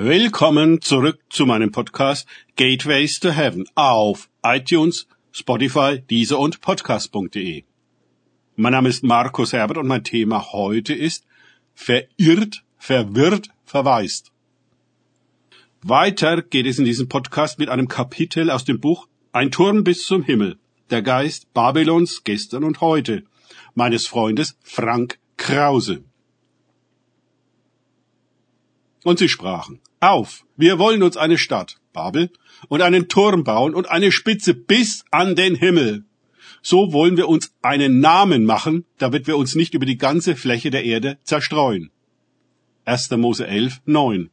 Willkommen zurück zu meinem Podcast Gateways to Heaven auf iTunes, Spotify, Deezer und Podcast.de. Mein Name ist Markus Herbert und mein Thema heute ist Verirrt, verwirrt, verwaist. Weiter geht es in diesem Podcast mit einem Kapitel aus dem Buch Ein Turm bis zum Himmel. Der Geist Babylons gestern und heute meines Freundes Frank Krause. Und sie sprachen, auf, wir wollen uns eine Stadt, Babel, und einen Turm bauen und eine Spitze bis an den Himmel. So wollen wir uns einen Namen machen, damit wir uns nicht über die ganze Fläche der Erde zerstreuen. 1. Mose 11, 9.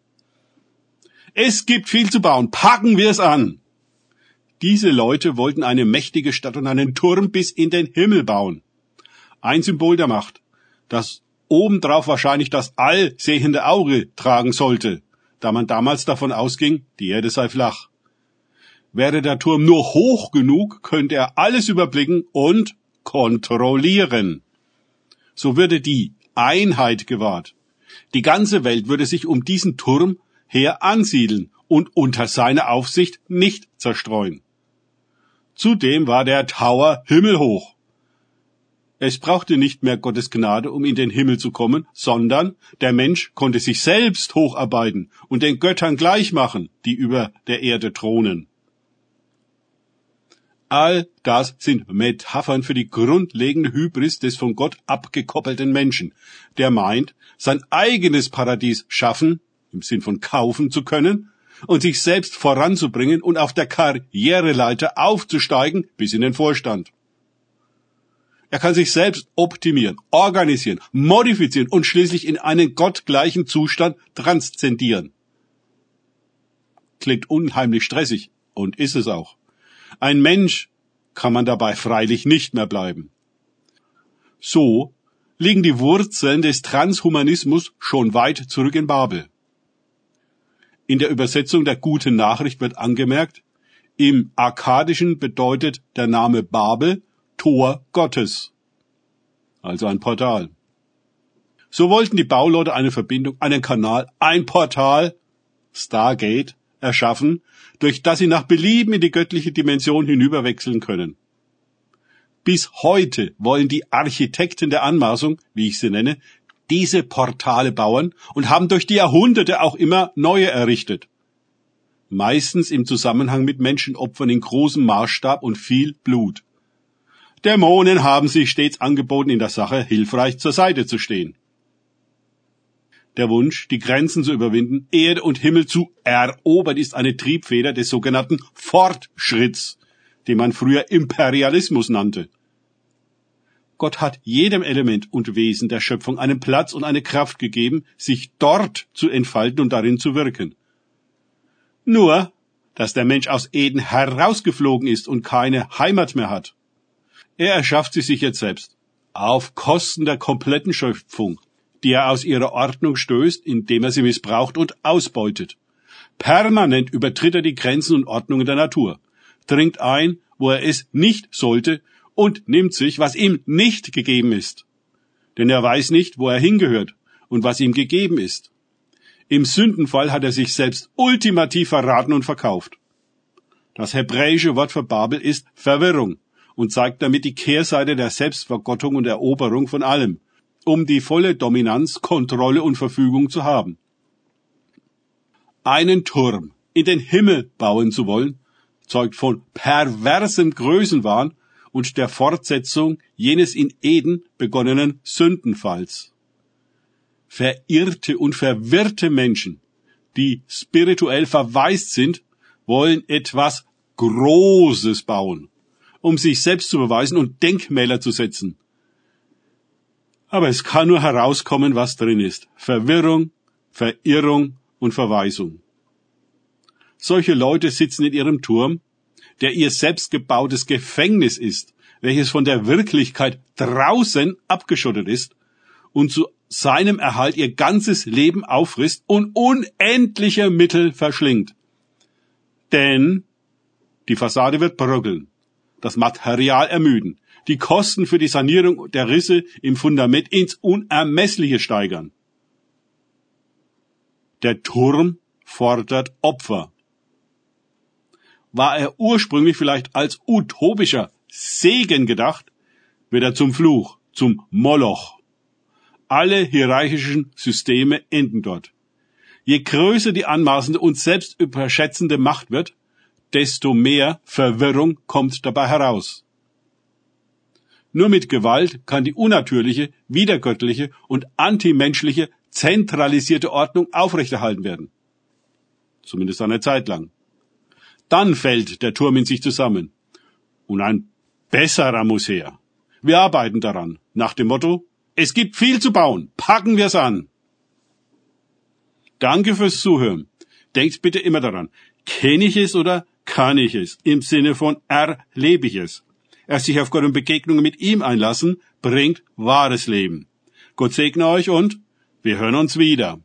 Es gibt viel zu bauen, packen wir es an. Diese Leute wollten eine mächtige Stadt und einen Turm bis in den Himmel bauen. Ein Symbol der Macht, das obendrauf wahrscheinlich das allsehende Auge tragen sollte, da man damals davon ausging, die Erde sei flach. Wäre der Turm nur hoch genug, könnte er alles überblicken und kontrollieren. So würde die Einheit gewahrt. Die ganze Welt würde sich um diesen Turm her ansiedeln und unter seiner Aufsicht nicht zerstreuen. Zudem war der Tower himmelhoch. Es brauchte nicht mehr Gottes Gnade, um in den Himmel zu kommen, sondern der Mensch konnte sich selbst hocharbeiten und den Göttern gleichmachen, die über der Erde thronen. All das sind Metaphern für die grundlegende Hybris des von Gott abgekoppelten Menschen, der meint, sein eigenes Paradies schaffen, im Sinn von kaufen zu können, und sich selbst voranzubringen und auf der Karriereleiter aufzusteigen bis in den Vorstand. Er kann sich selbst optimieren, organisieren, modifizieren und schließlich in einen gottgleichen Zustand transzendieren. Klingt unheimlich stressig und ist es auch. Ein Mensch kann man dabei freilich nicht mehr bleiben. So liegen die Wurzeln des Transhumanismus schon weit zurück in Babel. In der Übersetzung der guten Nachricht wird angemerkt, im Akkadischen bedeutet der Name Babel Tor Gottes. Also ein Portal. So wollten die Bauleute eine Verbindung, einen Kanal, ein Portal, Stargate, erschaffen, durch das sie nach Belieben in die göttliche Dimension hinüberwechseln können. Bis heute wollen die Architekten der Anmaßung, wie ich sie nenne, diese Portale bauen und haben durch die Jahrhunderte auch immer neue errichtet. Meistens im Zusammenhang mit Menschenopfern in großem Maßstab und viel Blut. Dämonen haben sich stets angeboten, in der Sache hilfreich zur Seite zu stehen. Der Wunsch, die Grenzen zu überwinden, Erde und Himmel zu erobern, ist eine Triebfeder des sogenannten Fortschritts, den man früher Imperialismus nannte. Gott hat jedem Element und Wesen der Schöpfung einen Platz und eine Kraft gegeben, sich dort zu entfalten und darin zu wirken. Nur, dass der Mensch aus Eden herausgeflogen ist und keine Heimat mehr hat. Er erschafft sie sich jetzt selbst, auf Kosten der kompletten Schöpfung, die er aus ihrer Ordnung stößt, indem er sie missbraucht und ausbeutet. Permanent übertritt er die Grenzen und Ordnungen der Natur, dringt ein, wo er es nicht sollte und nimmt sich, was ihm nicht gegeben ist. Denn er weiß nicht, wo er hingehört und was ihm gegeben ist. Im Sündenfall hat er sich selbst ultimativ verraten und verkauft. Das hebräische Wort für Babel ist Verwirrung und zeigt damit die Kehrseite der Selbstvergottung und Eroberung von allem, um die volle Dominanz, Kontrolle und Verfügung zu haben. Einen Turm in den Himmel bauen zu wollen, zeugt von perversem Größenwahn und der Fortsetzung jenes in Eden begonnenen Sündenfalls. Verirrte und verwirrte Menschen, die spirituell verwaist sind, wollen etwas Großes bauen um sich selbst zu beweisen und Denkmäler zu setzen. Aber es kann nur herauskommen, was drin ist. Verwirrung, Verirrung und Verweisung. Solche Leute sitzen in ihrem Turm, der ihr selbstgebautes Gefängnis ist, welches von der Wirklichkeit draußen abgeschottet ist und zu seinem Erhalt ihr ganzes Leben auffrisst und unendliche Mittel verschlingt. Denn die Fassade wird bröckeln das Material ermüden, die Kosten für die Sanierung der Risse im Fundament ins Unermessliche steigern. Der Turm fordert Opfer. War er ursprünglich vielleicht als utopischer Segen gedacht, wird er zum Fluch, zum Moloch. Alle hierarchischen Systeme enden dort. Je größer die anmaßende und selbst überschätzende Macht wird, desto mehr Verwirrung kommt dabei heraus. Nur mit Gewalt kann die unnatürliche, widergöttliche und antimenschliche zentralisierte Ordnung aufrechterhalten werden. Zumindest eine Zeit lang. Dann fällt der Turm in sich zusammen. Und ein besserer muss her. Wir arbeiten daran, nach dem Motto, es gibt viel zu bauen, packen wir's an. Danke fürs Zuhören. Denkt bitte immer daran, kenne ich es oder kann ich es? Im Sinne von erlebe ich es. Erst sich auf Gott und Begegnungen mit ihm einlassen, bringt wahres Leben. Gott segne euch und wir hören uns wieder.